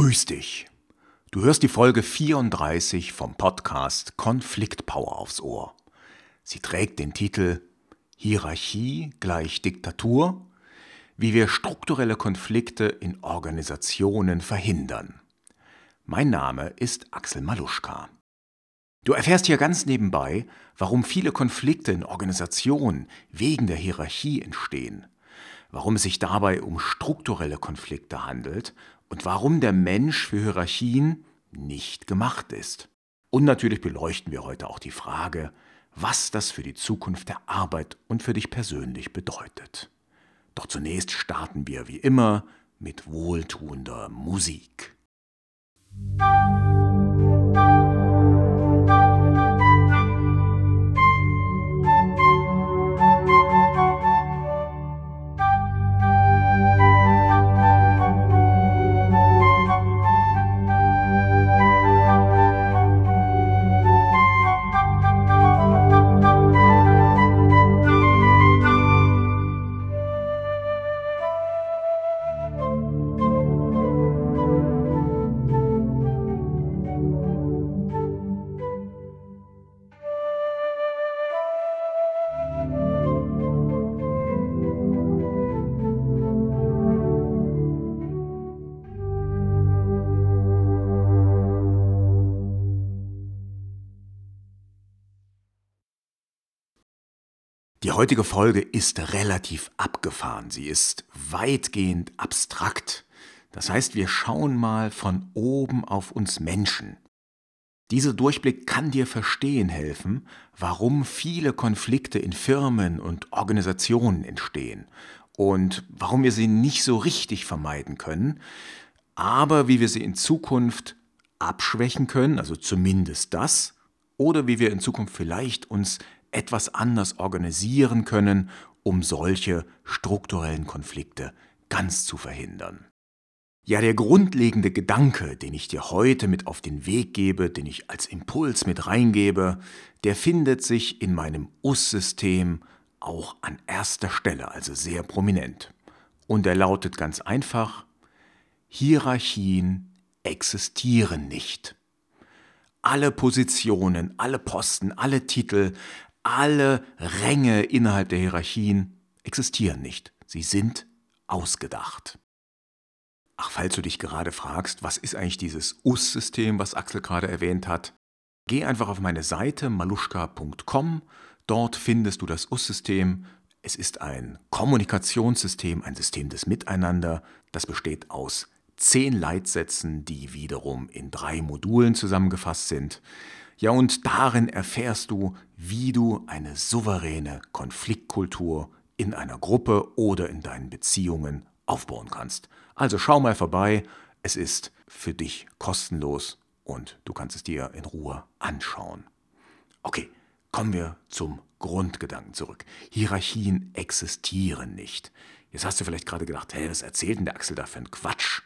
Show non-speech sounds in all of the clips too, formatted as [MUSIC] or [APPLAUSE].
Grüß dich. Du hörst die Folge 34 vom Podcast Konfliktpower aufs Ohr. Sie trägt den Titel Hierarchie gleich Diktatur, wie wir strukturelle Konflikte in Organisationen verhindern. Mein Name ist Axel Maluschka. Du erfährst hier ganz nebenbei, warum viele Konflikte in Organisationen wegen der Hierarchie entstehen, warum es sich dabei um strukturelle Konflikte handelt und warum der Mensch für Hierarchien nicht gemacht ist. Und natürlich beleuchten wir heute auch die Frage, was das für die Zukunft der Arbeit und für dich persönlich bedeutet. Doch zunächst starten wir wie immer mit wohltuender Musik. Die heutige Folge ist relativ abgefahren. Sie ist weitgehend abstrakt. Das heißt, wir schauen mal von oben auf uns Menschen. Dieser Durchblick kann dir verstehen helfen, warum viele Konflikte in Firmen und Organisationen entstehen und warum wir sie nicht so richtig vermeiden können, aber wie wir sie in Zukunft abschwächen können, also zumindest das, oder wie wir in Zukunft vielleicht uns etwas anders organisieren können, um solche strukturellen Konflikte ganz zu verhindern. Ja, der grundlegende Gedanke, den ich dir heute mit auf den Weg gebe, den ich als Impuls mit reingebe, der findet sich in meinem US-System auch an erster Stelle, also sehr prominent. Und er lautet ganz einfach, Hierarchien existieren nicht. Alle Positionen, alle Posten, alle Titel, alle Ränge innerhalb der Hierarchien existieren nicht. Sie sind ausgedacht. Ach, falls du dich gerade fragst, was ist eigentlich dieses US-System, was Axel gerade erwähnt hat, geh einfach auf meine Seite maluschka.com. Dort findest du das US-System. Es ist ein Kommunikationssystem, ein System des Miteinander. Das besteht aus zehn Leitsätzen, die wiederum in drei Modulen zusammengefasst sind. Ja, und darin erfährst du, wie du eine souveräne Konfliktkultur in einer Gruppe oder in deinen Beziehungen aufbauen kannst. Also schau mal vorbei, es ist für dich kostenlos und du kannst es dir in Ruhe anschauen. Okay, kommen wir zum Grundgedanken zurück. Hierarchien existieren nicht. Jetzt hast du vielleicht gerade gedacht, hey, was erzählt denn der Axel da für einen Quatsch?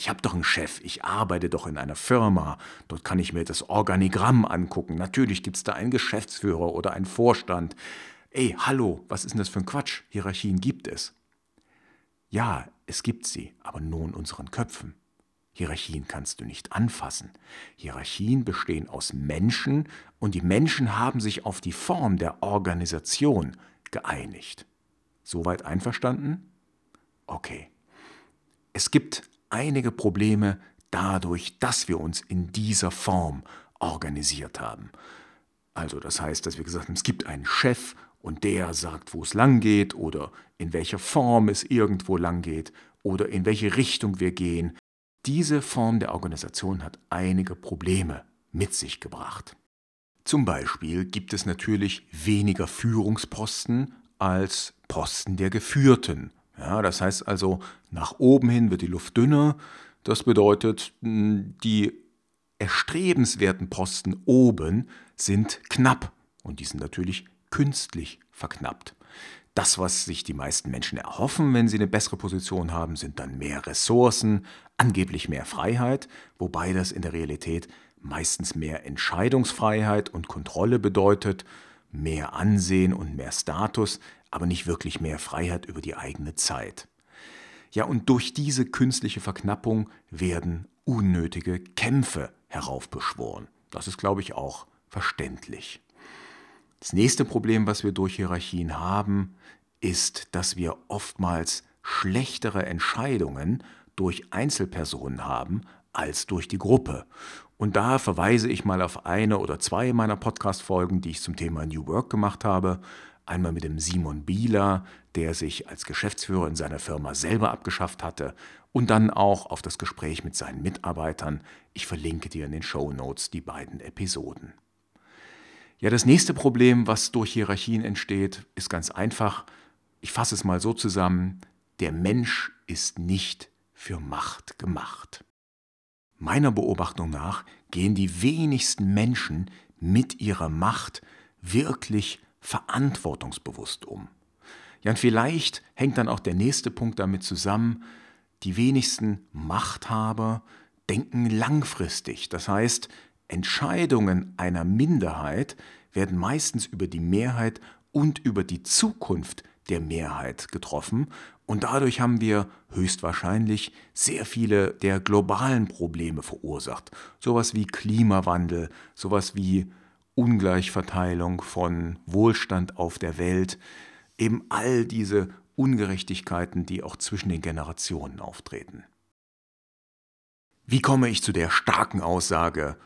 Ich habe doch einen Chef, ich arbeite doch in einer Firma, dort kann ich mir das Organigramm angucken. Natürlich gibt es da einen Geschäftsführer oder einen Vorstand. Ey, hallo, was ist denn das für ein Quatsch? Hierarchien gibt es. Ja, es gibt sie, aber nur in unseren Köpfen. Hierarchien kannst du nicht anfassen. Hierarchien bestehen aus Menschen und die Menschen haben sich auf die Form der Organisation geeinigt. Soweit einverstanden? Okay. Es gibt einige Probleme dadurch, dass wir uns in dieser Form organisiert haben. Also das heißt, dass wir gesagt haben, es gibt einen Chef und der sagt, wo es lang geht oder in welcher Form es irgendwo lang geht oder in welche Richtung wir gehen. Diese Form der Organisation hat einige Probleme mit sich gebracht. Zum Beispiel gibt es natürlich weniger Führungsposten als Posten der Geführten ja, das heißt also, nach oben hin wird die Luft dünner. Das bedeutet, die erstrebenswerten Posten oben sind knapp und die sind natürlich künstlich verknappt. Das, was sich die meisten Menschen erhoffen, wenn sie eine bessere Position haben, sind dann mehr Ressourcen, angeblich mehr Freiheit, wobei das in der Realität meistens mehr Entscheidungsfreiheit und Kontrolle bedeutet, mehr Ansehen und mehr Status, aber nicht wirklich mehr Freiheit über die eigene Zeit. Ja, und durch diese künstliche Verknappung werden unnötige Kämpfe heraufbeschworen. Das ist, glaube ich, auch verständlich. Das nächste Problem, was wir durch Hierarchien haben, ist, dass wir oftmals schlechtere Entscheidungen durch Einzelpersonen haben als durch die Gruppe. Und da verweise ich mal auf eine oder zwei meiner Podcast-Folgen, die ich zum Thema New Work gemacht habe. Einmal mit dem Simon Bieler, der sich als Geschäftsführer in seiner Firma selber abgeschafft hatte. Und dann auch auf das Gespräch mit seinen Mitarbeitern. Ich verlinke dir in den Show Notes die beiden Episoden. Ja, das nächste Problem, was durch Hierarchien entsteht, ist ganz einfach. Ich fasse es mal so zusammen. Der Mensch ist nicht für Macht gemacht. Meiner Beobachtung nach gehen die wenigsten Menschen mit ihrer Macht wirklich verantwortungsbewusst um. Ja, und vielleicht hängt dann auch der nächste Punkt damit zusammen, die wenigsten Machthaber denken langfristig. Das heißt, Entscheidungen einer Minderheit werden meistens über die Mehrheit und über die Zukunft der Mehrheit getroffen und dadurch haben wir höchstwahrscheinlich sehr viele der globalen Probleme verursacht. Sowas wie Klimawandel, sowas wie Ungleichverteilung von Wohlstand auf der Welt, eben all diese Ungerechtigkeiten, die auch zwischen den Generationen auftreten. Wie komme ich zu der starken Aussage,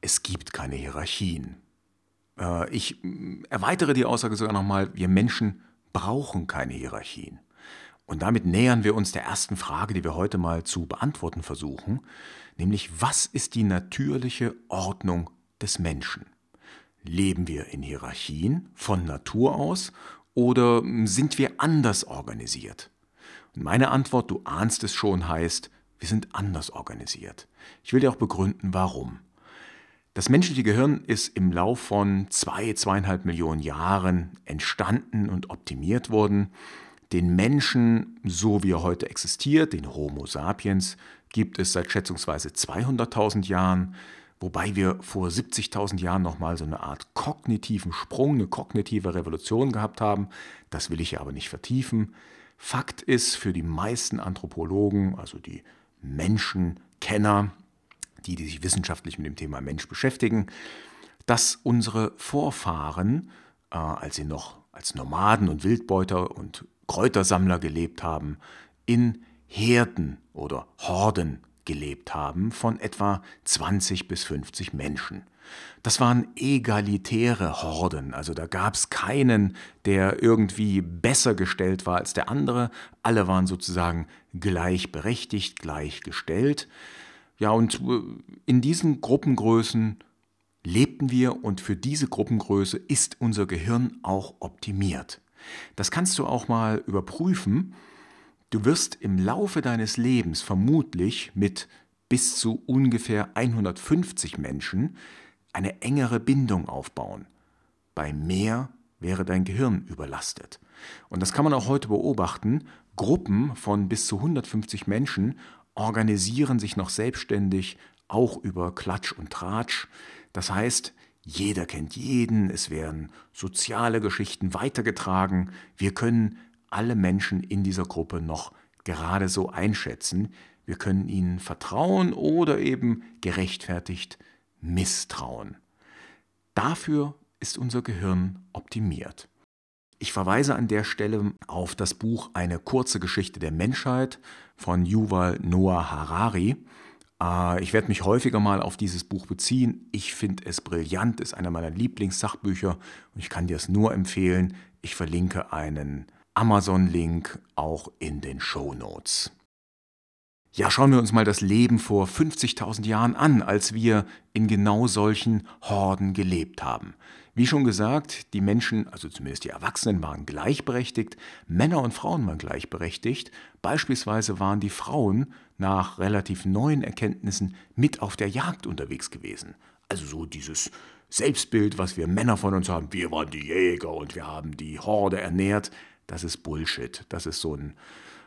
es gibt keine Hierarchien? Äh, ich erweitere die Aussage sogar nochmal, wir Menschen brauchen keine Hierarchien. Und damit nähern wir uns der ersten Frage, die wir heute mal zu beantworten versuchen, nämlich was ist die natürliche Ordnung des Menschen? Leben wir in Hierarchien von Natur aus oder sind wir anders organisiert? Und meine Antwort, du ahnst es schon, heißt, wir sind anders organisiert. Ich will dir auch begründen, warum. Das menschliche Gehirn ist im Lauf von zwei, zweieinhalb Millionen Jahren entstanden und optimiert worden den Menschen, so wie er heute existiert, den Homo sapiens, gibt es seit schätzungsweise 200.000 Jahren, wobei wir vor 70.000 Jahren nochmal so eine Art kognitiven Sprung, eine kognitive Revolution gehabt haben. Das will ich ja aber nicht vertiefen. Fakt ist für die meisten Anthropologen, also die Menschenkenner, die, die sich wissenschaftlich mit dem Thema Mensch beschäftigen, dass unsere Vorfahren, äh, als sie noch als Nomaden und Wildbeuter und Kräutersammler gelebt haben, in Herden oder Horden gelebt haben von etwa 20 bis 50 Menschen. Das waren egalitäre Horden, also da gab es keinen, der irgendwie besser gestellt war als der andere, alle waren sozusagen gleichberechtigt, gleichgestellt. Ja, und äh, in diesen Gruppengrößen lebten wir und für diese Gruppengröße ist unser Gehirn auch optimiert. Das kannst du auch mal überprüfen. Du wirst im Laufe deines Lebens vermutlich mit bis zu ungefähr 150 Menschen eine engere Bindung aufbauen. Bei mehr wäre dein Gehirn überlastet. Und das kann man auch heute beobachten. Gruppen von bis zu 150 Menschen organisieren sich noch selbstständig, auch über Klatsch und Tratsch. Das heißt, jeder kennt jeden, es werden soziale Geschichten weitergetragen. Wir können alle Menschen in dieser Gruppe noch gerade so einschätzen. Wir können ihnen vertrauen oder eben gerechtfertigt misstrauen. Dafür ist unser Gehirn optimiert. Ich verweise an der Stelle auf das Buch Eine kurze Geschichte der Menschheit von Yuval Noah Harari. Äh, ich werde mich häufiger mal auf dieses Buch beziehen. Ich finde es brillant, ist einer meiner Lieblingssachbücher und ich kann dir es nur empfehlen. Ich verlinke einen Amazon-Link auch in den Show Notes. Ja, schauen wir uns mal das Leben vor 50.000 Jahren an, als wir in genau solchen Horden gelebt haben. Wie schon gesagt, die Menschen, also zumindest die Erwachsenen, waren gleichberechtigt, Männer und Frauen waren gleichberechtigt. Beispielsweise waren die Frauen nach relativ neuen Erkenntnissen mit auf der Jagd unterwegs gewesen. Also so dieses Selbstbild, was wir Männer von uns haben, wir waren die Jäger und wir haben die Horde ernährt, das ist Bullshit. Das ist so ein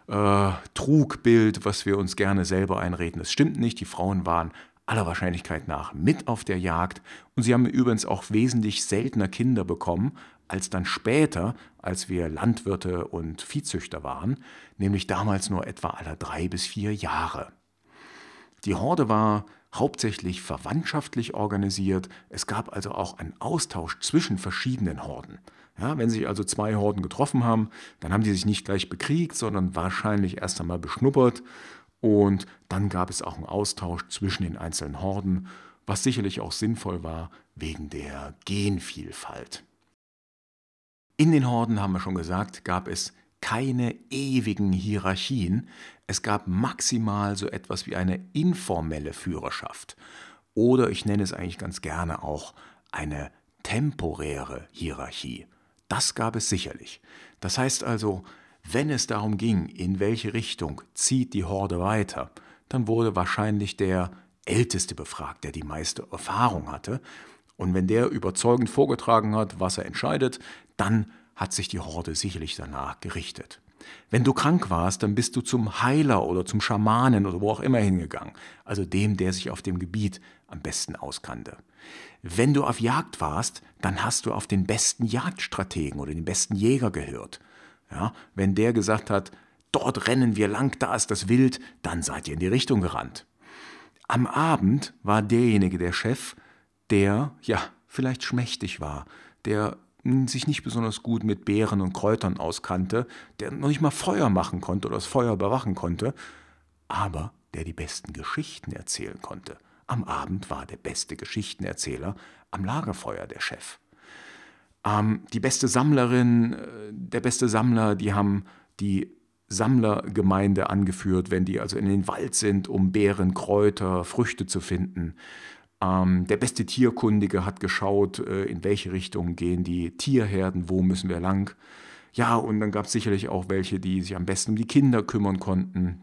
äh, Trugbild, was wir uns gerne selber einreden. Das stimmt nicht. Die Frauen waren aller Wahrscheinlichkeit nach mit auf der Jagd und sie haben übrigens auch wesentlich seltener Kinder bekommen als dann später, als wir Landwirte und Viehzüchter waren, nämlich damals nur etwa alle drei bis vier Jahre. Die Horde war hauptsächlich verwandtschaftlich organisiert. Es gab also auch einen Austausch zwischen verschiedenen Horden. Ja, wenn sich also zwei Horden getroffen haben, dann haben die sich nicht gleich bekriegt, sondern wahrscheinlich erst einmal beschnuppert. Und dann gab es auch einen Austausch zwischen den einzelnen Horden, was sicherlich auch sinnvoll war wegen der Genvielfalt. In den Horden, haben wir schon gesagt, gab es keine ewigen Hierarchien. Es gab maximal so etwas wie eine informelle Führerschaft. Oder ich nenne es eigentlich ganz gerne auch eine temporäre Hierarchie. Das gab es sicherlich. Das heißt also, wenn es darum ging, in welche Richtung zieht die Horde weiter, dann wurde wahrscheinlich der Älteste befragt, der die meiste Erfahrung hatte. Und wenn der überzeugend vorgetragen hat, was er entscheidet, dann hat sich die Horde sicherlich danach gerichtet. Wenn du krank warst, dann bist du zum Heiler oder zum Schamanen oder wo auch immer hingegangen, also dem, der sich auf dem Gebiet am besten auskannte. Wenn du auf Jagd warst, dann hast du auf den besten Jagdstrategen oder den besten Jäger gehört. Ja, wenn der gesagt hat, dort rennen wir lang, da ist das Wild, dann seid ihr in die Richtung gerannt. Am Abend war derjenige der Chef, der, ja, vielleicht schmächtig war, der sich nicht besonders gut mit Beeren und Kräutern auskannte, der noch nicht mal Feuer machen konnte oder das Feuer überwachen konnte, aber der die besten Geschichten erzählen konnte. Am Abend war der beste Geschichtenerzähler am Lagerfeuer der Chef. Ähm, die beste Sammlerin, äh, der beste Sammler, die haben die Sammlergemeinde angeführt, wenn die also in den Wald sind, um Beeren, Kräuter, Früchte zu finden. Ähm, der beste Tierkundige hat geschaut, äh, in welche Richtung gehen die Tierherden, wo müssen wir lang. Ja, und dann gab es sicherlich auch welche, die sich am besten um die Kinder kümmern konnten.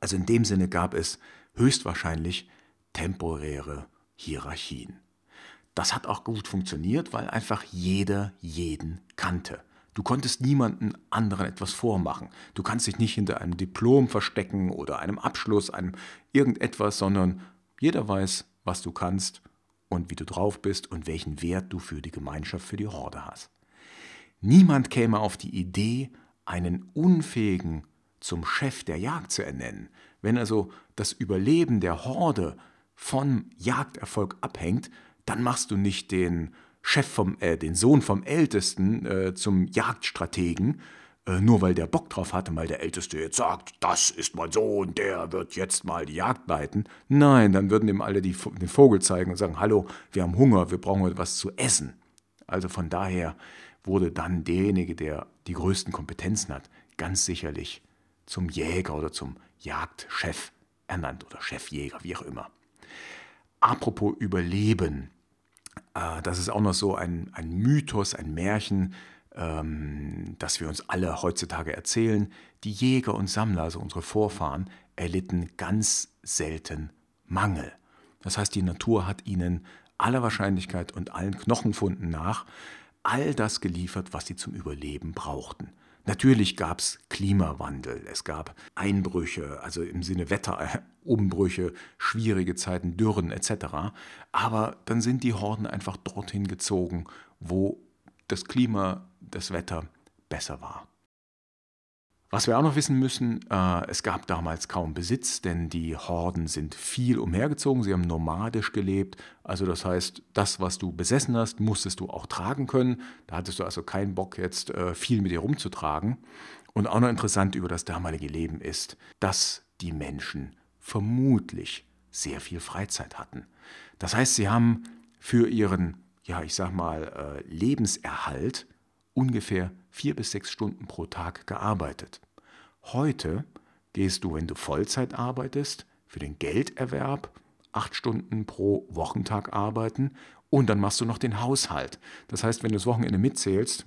Also in dem Sinne gab es höchstwahrscheinlich temporäre Hierarchien. Das hat auch gut funktioniert, weil einfach jeder jeden kannte. Du konntest niemanden anderen etwas vormachen. Du kannst dich nicht hinter einem Diplom verstecken oder einem Abschluss, einem irgendetwas, sondern jeder weiß, was du kannst und wie du drauf bist und welchen Wert du für die Gemeinschaft, für die Horde hast. Niemand käme auf die Idee, einen Unfähigen zum Chef der Jagd zu ernennen. Wenn also das Überleben der Horde vom Jagderfolg abhängt, dann machst du nicht den Chef vom, äh, den Sohn vom Ältesten äh, zum Jagdstrategen, äh, nur weil der Bock drauf hatte, weil der Älteste jetzt sagt, das ist mein Sohn, der wird jetzt mal die Jagd leiten. Nein, dann würden ihm alle die, den Vogel zeigen und sagen, hallo, wir haben Hunger, wir brauchen etwas zu essen. Also von daher wurde dann derjenige, der die größten Kompetenzen hat, ganz sicherlich zum Jäger oder zum Jagdchef ernannt oder Chefjäger, wie auch immer. Apropos Überleben, äh, das ist auch noch so ein, ein Mythos, ein Märchen, ähm, das wir uns alle heutzutage erzählen. Die Jäger und Sammler, also unsere Vorfahren, erlitten ganz selten Mangel. Das heißt, die Natur hat ihnen aller Wahrscheinlichkeit und allen Knochenfunden nach all das geliefert, was sie zum Überleben brauchten. Natürlich gab es Klimawandel, es gab Einbrüche, also im Sinne Wetterumbrüche, schwierige Zeiten, Dürren etc. Aber dann sind die Horden einfach dorthin gezogen, wo das Klima, das Wetter besser war. Was wir auch noch wissen müssen, äh, es gab damals kaum Besitz, denn die Horden sind viel umhergezogen, sie haben nomadisch gelebt. Also das heißt, das, was du besessen hast, musstest du auch tragen können. Da hattest du also keinen Bock jetzt äh, viel mit dir rumzutragen. Und auch noch interessant über das damalige Leben ist, dass die Menschen vermutlich sehr viel Freizeit hatten. Das heißt, sie haben für ihren, ja, ich sag mal, äh, Lebenserhalt ungefähr vier bis sechs Stunden pro Tag gearbeitet. Heute gehst du, wenn du Vollzeit arbeitest, für den Gelderwerb acht Stunden pro Wochentag arbeiten und dann machst du noch den Haushalt. Das heißt, wenn du das Wochenende mitzählst,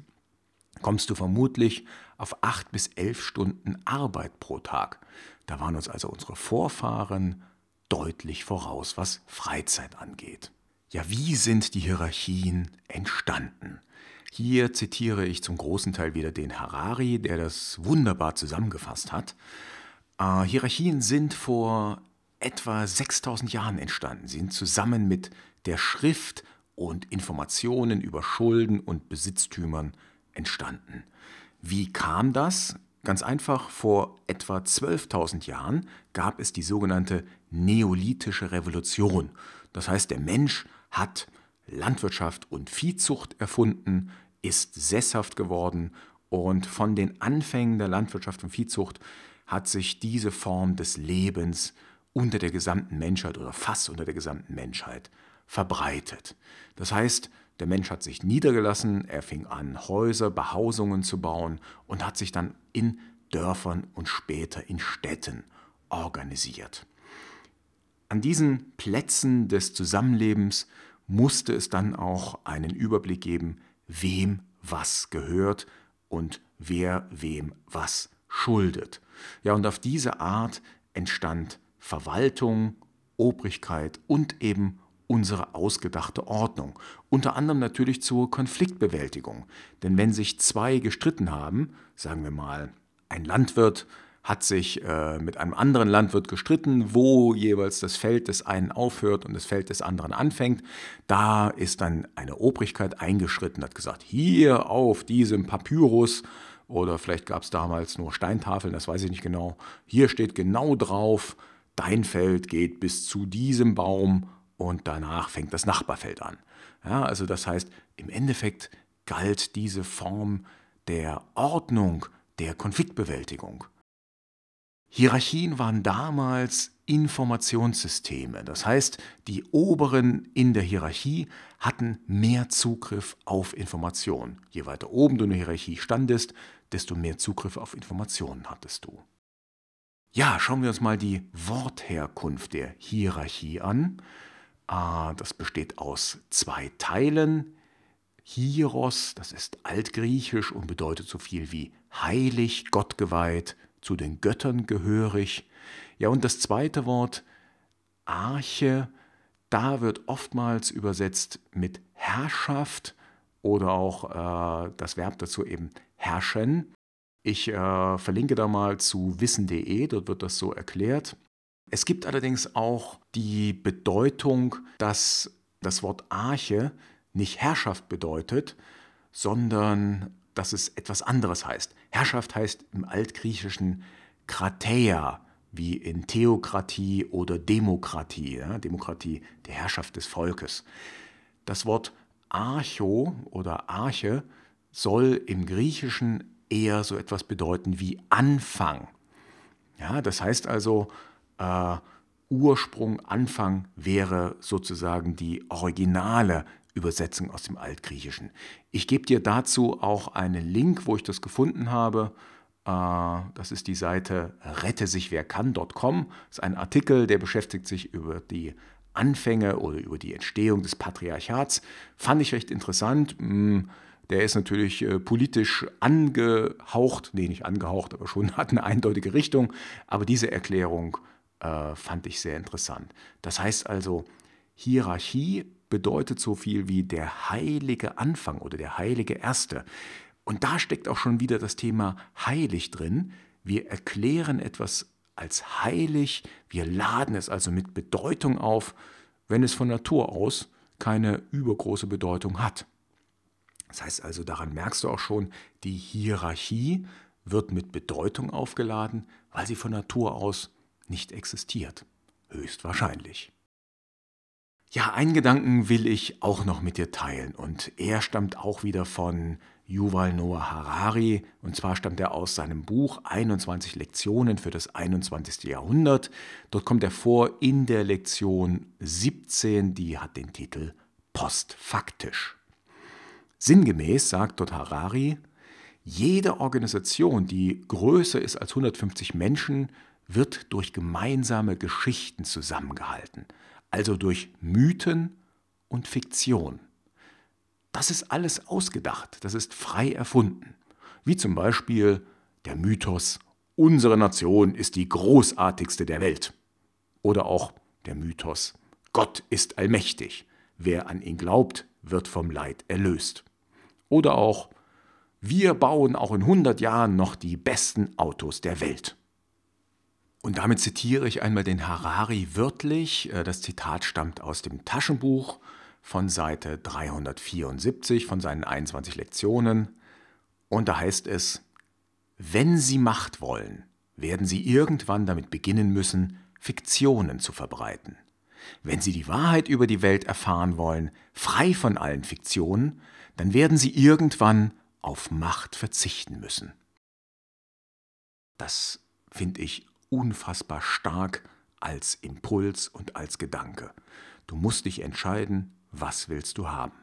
kommst du vermutlich auf acht bis elf Stunden Arbeit pro Tag. Da waren uns also unsere Vorfahren deutlich voraus, was Freizeit angeht. Ja, wie sind die Hierarchien entstanden? Hier zitiere ich zum großen Teil wieder den Harari, der das wunderbar zusammengefasst hat. Äh, Hierarchien sind vor etwa 6000 Jahren entstanden. Sie sind zusammen mit der Schrift und Informationen über Schulden und Besitztümern entstanden. Wie kam das? Ganz einfach, vor etwa 12.000 Jahren gab es die sogenannte Neolithische Revolution. Das heißt, der Mensch hat Landwirtschaft und Viehzucht erfunden, ist sesshaft geworden und von den Anfängen der Landwirtschaft und Viehzucht hat sich diese Form des Lebens unter der gesamten Menschheit oder fast unter der gesamten Menschheit verbreitet. Das heißt, der Mensch hat sich niedergelassen, er fing an, Häuser, Behausungen zu bauen und hat sich dann in Dörfern und später in Städten organisiert. An diesen Plätzen des Zusammenlebens musste es dann auch einen Überblick geben, wem was gehört und wer wem was schuldet. Ja, und auf diese Art entstand Verwaltung, Obrigkeit und eben unsere ausgedachte Ordnung. Unter anderem natürlich zur Konfliktbewältigung. Denn wenn sich zwei gestritten haben, sagen wir mal, ein Landwirt hat sich äh, mit einem anderen Landwirt gestritten, wo jeweils das Feld des einen aufhört und das Feld des anderen anfängt. Da ist dann eine Obrigkeit eingeschritten, hat gesagt, hier auf diesem Papyrus oder vielleicht gab es damals nur Steintafeln, das weiß ich nicht genau. Hier steht genau drauf, dein Feld geht bis zu diesem Baum und danach fängt das Nachbarfeld an. Ja, also das heißt, im Endeffekt galt diese Form der Ordnung, der Konfliktbewältigung. Hierarchien waren damals Informationssysteme. Das heißt, die Oberen in der Hierarchie hatten mehr Zugriff auf Informationen. Je weiter oben du in der Hierarchie standest, desto mehr Zugriff auf Informationen hattest du. Ja, schauen wir uns mal die Wortherkunft der Hierarchie an. Ah, das besteht aus zwei Teilen. Hieros, das ist altgriechisch und bedeutet so viel wie heilig, gottgeweiht, zu den Göttern gehörig. Ja, und das zweite Wort, Arche, da wird oftmals übersetzt mit Herrschaft oder auch äh, das Verb dazu eben herrschen. Ich äh, verlinke da mal zu wissen.de, dort wird das so erklärt. Es gibt allerdings auch die Bedeutung, dass das Wort Arche nicht Herrschaft bedeutet, sondern dass es etwas anderes heißt. Herrschaft heißt im Altgriechischen Krateia, wie in Theokratie oder Demokratie. Ja? Demokratie, die Herrschaft des Volkes. Das Wort Archo oder Arche soll im Griechischen eher so etwas bedeuten wie Anfang. Ja, das heißt also, äh, Ursprung, Anfang wäre sozusagen die originale Übersetzung aus dem Altgriechischen. Ich gebe dir dazu auch einen Link, wo ich das gefunden habe. Äh, das ist die Seite rettesichwerkann.com. Das ist ein Artikel, der beschäftigt sich über die Anfänge oder über die Entstehung des Patriarchats. Fand ich recht interessant. Hm, der ist natürlich äh, politisch angehaucht, nee, nicht angehaucht, aber schon [LAUGHS] hat eine eindeutige Richtung. Aber diese Erklärung äh, fand ich sehr interessant. Das heißt also, Hierarchie bedeutet so viel wie der heilige Anfang oder der heilige Erste. Und da steckt auch schon wieder das Thema heilig drin. Wir erklären etwas als heilig, wir laden es also mit Bedeutung auf, wenn es von Natur aus keine übergroße Bedeutung hat. Das heißt also, daran merkst du auch schon, die Hierarchie wird mit Bedeutung aufgeladen, weil sie von Natur aus nicht existiert. Höchstwahrscheinlich. Ja, einen Gedanken will ich auch noch mit dir teilen und er stammt auch wieder von Yuval Noah Harari und zwar stammt er aus seinem Buch 21 Lektionen für das 21. Jahrhundert. Dort kommt er vor in der Lektion 17, die hat den Titel Postfaktisch. Sinngemäß sagt dort Harari, jede Organisation, die größer ist als 150 Menschen, wird durch gemeinsame Geschichten zusammengehalten, also durch Mythen und Fiktion. Das ist alles ausgedacht, das ist frei erfunden. Wie zum Beispiel der Mythos, unsere Nation ist die großartigste der Welt. Oder auch der Mythos, Gott ist allmächtig, wer an ihn glaubt, wird vom Leid erlöst. Oder auch, wir bauen auch in 100 Jahren noch die besten Autos der Welt. Und damit zitiere ich einmal den Harari wörtlich. Äh, das Zitat stammt aus dem Taschenbuch von Seite 374 von seinen 21 Lektionen. Und da heißt es, wenn Sie Macht wollen, werden Sie irgendwann damit beginnen müssen, Fiktionen zu verbreiten. Wenn Sie die Wahrheit über die Welt erfahren wollen, frei von allen Fiktionen, dann werden Sie irgendwann auf Macht verzichten müssen. Das finde ich unfassbar stark als Impuls und als Gedanke. Du musst dich entscheiden, was willst du haben?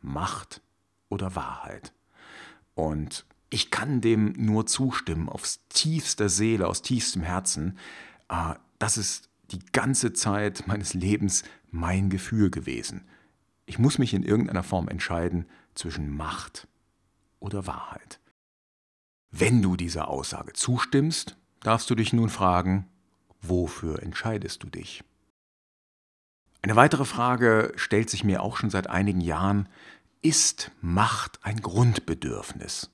Macht oder Wahrheit? Und ich kann dem nur zustimmen, aufs tiefster Seele, aus tiefstem Herzen. Äh, das ist die ganze Zeit meines Lebens mein Gefühl gewesen. Ich muss mich in irgendeiner Form entscheiden zwischen Macht oder Wahrheit. Wenn du dieser Aussage zustimmst, darfst du dich nun fragen, wofür entscheidest du dich? Eine weitere Frage stellt sich mir auch schon seit einigen Jahren, ist Macht ein Grundbedürfnis?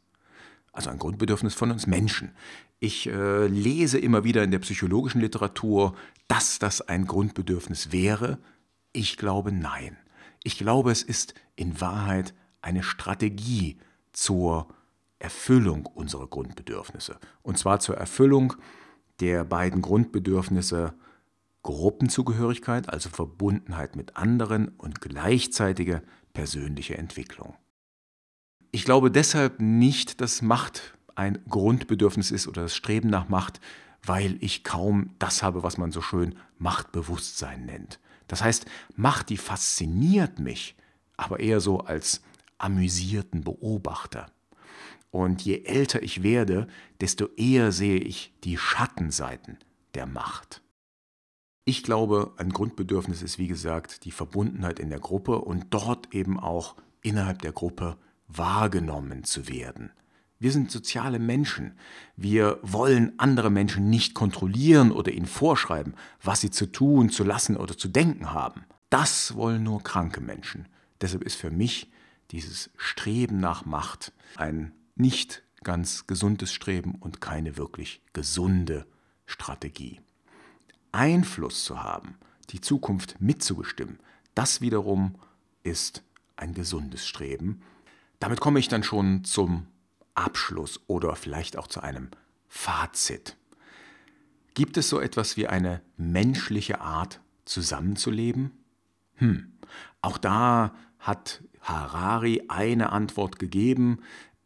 Also ein Grundbedürfnis von uns Menschen. Ich äh, lese immer wieder in der psychologischen Literatur, dass das ein Grundbedürfnis wäre. Ich glaube nein. Ich glaube, es ist in Wahrheit eine Strategie zur Erfüllung unserer Grundbedürfnisse. Und zwar zur Erfüllung der beiden Grundbedürfnisse Gruppenzugehörigkeit, also Verbundenheit mit anderen und gleichzeitige persönliche Entwicklung. Ich glaube deshalb nicht, dass Macht ein Grundbedürfnis ist oder das Streben nach Macht, weil ich kaum das habe, was man so schön Machtbewusstsein nennt. Das heißt, Macht, die fasziniert mich, aber eher so als amüsierten Beobachter. Und je älter ich werde, desto eher sehe ich die Schattenseiten der Macht. Ich glaube, ein Grundbedürfnis ist, wie gesagt, die Verbundenheit in der Gruppe und dort eben auch innerhalb der Gruppe wahrgenommen zu werden. Wir sind soziale Menschen. Wir wollen andere Menschen nicht kontrollieren oder ihnen vorschreiben, was sie zu tun, zu lassen oder zu denken haben. Das wollen nur kranke Menschen. Deshalb ist für mich dieses Streben nach Macht ein nicht ganz gesundes Streben und keine wirklich gesunde Strategie. Einfluss zu haben, die Zukunft mitzubestimmen, das wiederum ist ein gesundes Streben. Damit komme ich dann schon zum Abschluss oder vielleicht auch zu einem Fazit. Gibt es so etwas wie eine menschliche Art, zusammenzuleben? Hm, auch da hat Harari eine Antwort gegeben.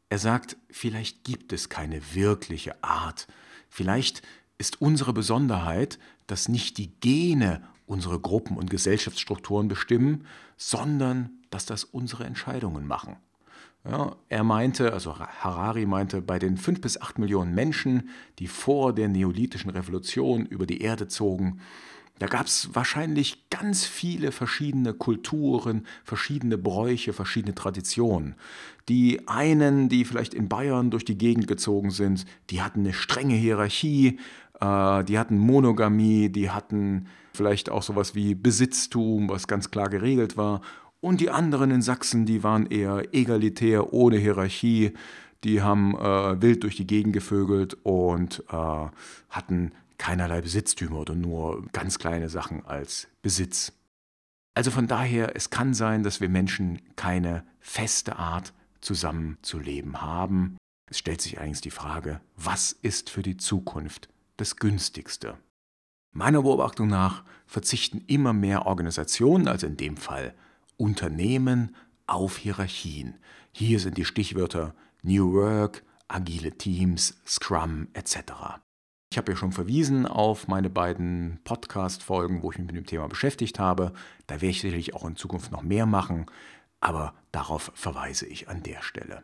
Er sagt, vielleicht gibt es keine wirkliche Art. Vielleicht ist unsere Besonderheit, dass nicht die Gene unsere Gruppen und Gesellschaftsstrukturen bestimmen, sondern dass das unsere Entscheidungen machen. Ja, er meinte, also Harari meinte, bei den fünf bis acht Millionen Menschen, die vor der neolithischen Revolution über die Erde zogen, da gab es wahrscheinlich ganz viele verschiedene Kulturen, verschiedene Bräuche, verschiedene Traditionen. Die einen, die vielleicht in Bayern durch die Gegend gezogen sind, die hatten eine strenge Hierarchie, äh, die hatten Monogamie, die hatten vielleicht auch sowas wie Besitztum, was ganz klar geregelt war. Und die anderen in Sachsen, die waren eher egalitär, ohne Hierarchie. Die haben äh, wild durch die Gegend gevögelt und äh, hatten keinerlei Besitztümer oder nur ganz kleine Sachen als Besitz. Also von daher, es kann sein, dass wir Menschen keine feste Art zusammenzuleben haben. Es stellt sich eigentlich die Frage, was ist für die Zukunft das günstigste? Meiner Beobachtung nach verzichten immer mehr Organisationen, also in dem Fall Unternehmen, auf Hierarchien. Hier sind die Stichwörter New Work, agile Teams, Scrum etc. Ich habe ja schon verwiesen auf meine beiden Podcast-Folgen, wo ich mich mit dem Thema beschäftigt habe. Da werde ich sicherlich auch in Zukunft noch mehr machen, aber darauf verweise ich an der Stelle.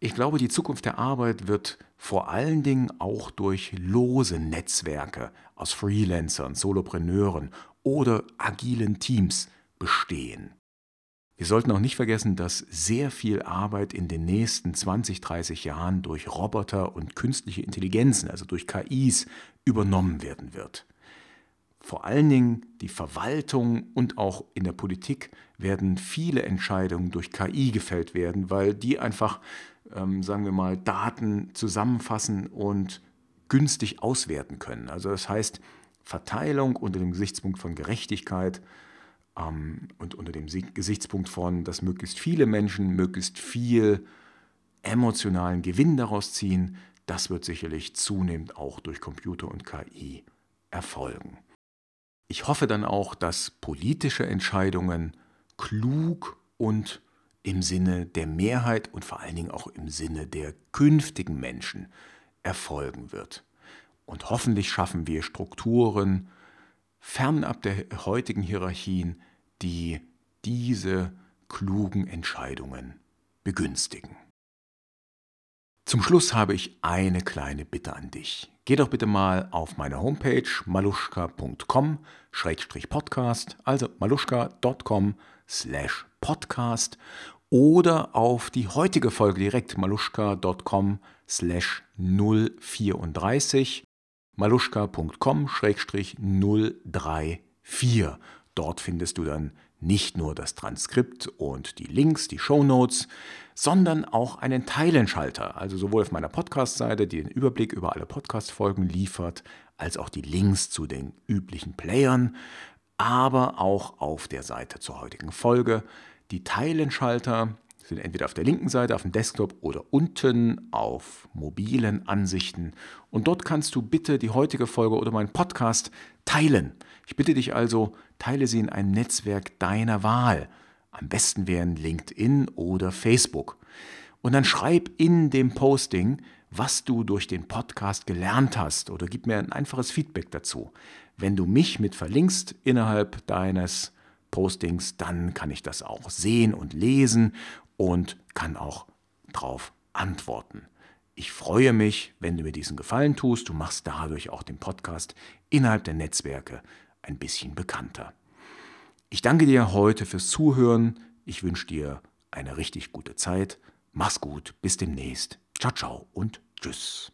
Ich glaube, die Zukunft der Arbeit wird vor allen Dingen auch durch lose Netzwerke aus Freelancern, Solopreneuren oder agilen Teams bestehen. Wir sollten auch nicht vergessen, dass sehr viel Arbeit in den nächsten 20, 30 Jahren durch Roboter und künstliche Intelligenzen, also durch KIs, übernommen werden wird. Vor allen Dingen die Verwaltung und auch in der Politik werden viele Entscheidungen durch KI gefällt werden, weil die einfach, ähm, sagen wir mal, Daten zusammenfassen und günstig auswerten können. Also das heißt, Verteilung unter dem Gesichtspunkt von Gerechtigkeit und unter dem Gesichtspunkt von, dass möglichst viele Menschen möglichst viel emotionalen Gewinn daraus ziehen, das wird sicherlich zunehmend auch durch Computer und KI erfolgen. Ich hoffe dann auch, dass politische Entscheidungen klug und im Sinne der Mehrheit und vor allen Dingen auch im Sinne der künftigen Menschen erfolgen wird. Und hoffentlich schaffen wir Strukturen fernab der heutigen Hierarchien, die diese klugen Entscheidungen begünstigen. Zum Schluss habe ich eine kleine Bitte an dich. Geh doch bitte mal auf meine Homepage maluschka.com-podcast, also maluschka.com/podcast oder auf die heutige Folge direkt maluschka.com/034 maluschka.com-034. Dort findest du dann nicht nur das Transkript und die Links, die Show Notes, sondern auch einen Teilenschalter, also sowohl auf meiner Podcast-Seite, die den Überblick über alle Podcast-Folgen liefert, als auch die Links zu den üblichen Playern, aber auch auf der Seite zur heutigen Folge. Die Teilenschalter sind entweder auf der linken Seite, auf dem Desktop oder unten auf mobilen Ansichten. Und dort kannst du bitte die heutige Folge oder meinen Podcast teilen. Ich bitte dich also, teile sie in ein Netzwerk deiner Wahl. Am besten wären LinkedIn oder Facebook. Und dann schreib in dem Posting, was du durch den Podcast gelernt hast oder gib mir ein einfaches Feedback dazu. Wenn du mich mit verlinkst innerhalb deines Postings, dann kann ich das auch sehen und lesen und kann auch darauf antworten. Ich freue mich, wenn du mir diesen Gefallen tust. Du machst dadurch auch den Podcast innerhalb der Netzwerke ein bisschen bekannter. Ich danke dir heute fürs Zuhören. Ich wünsche dir eine richtig gute Zeit. Mach's gut, bis demnächst. Ciao, ciao und tschüss.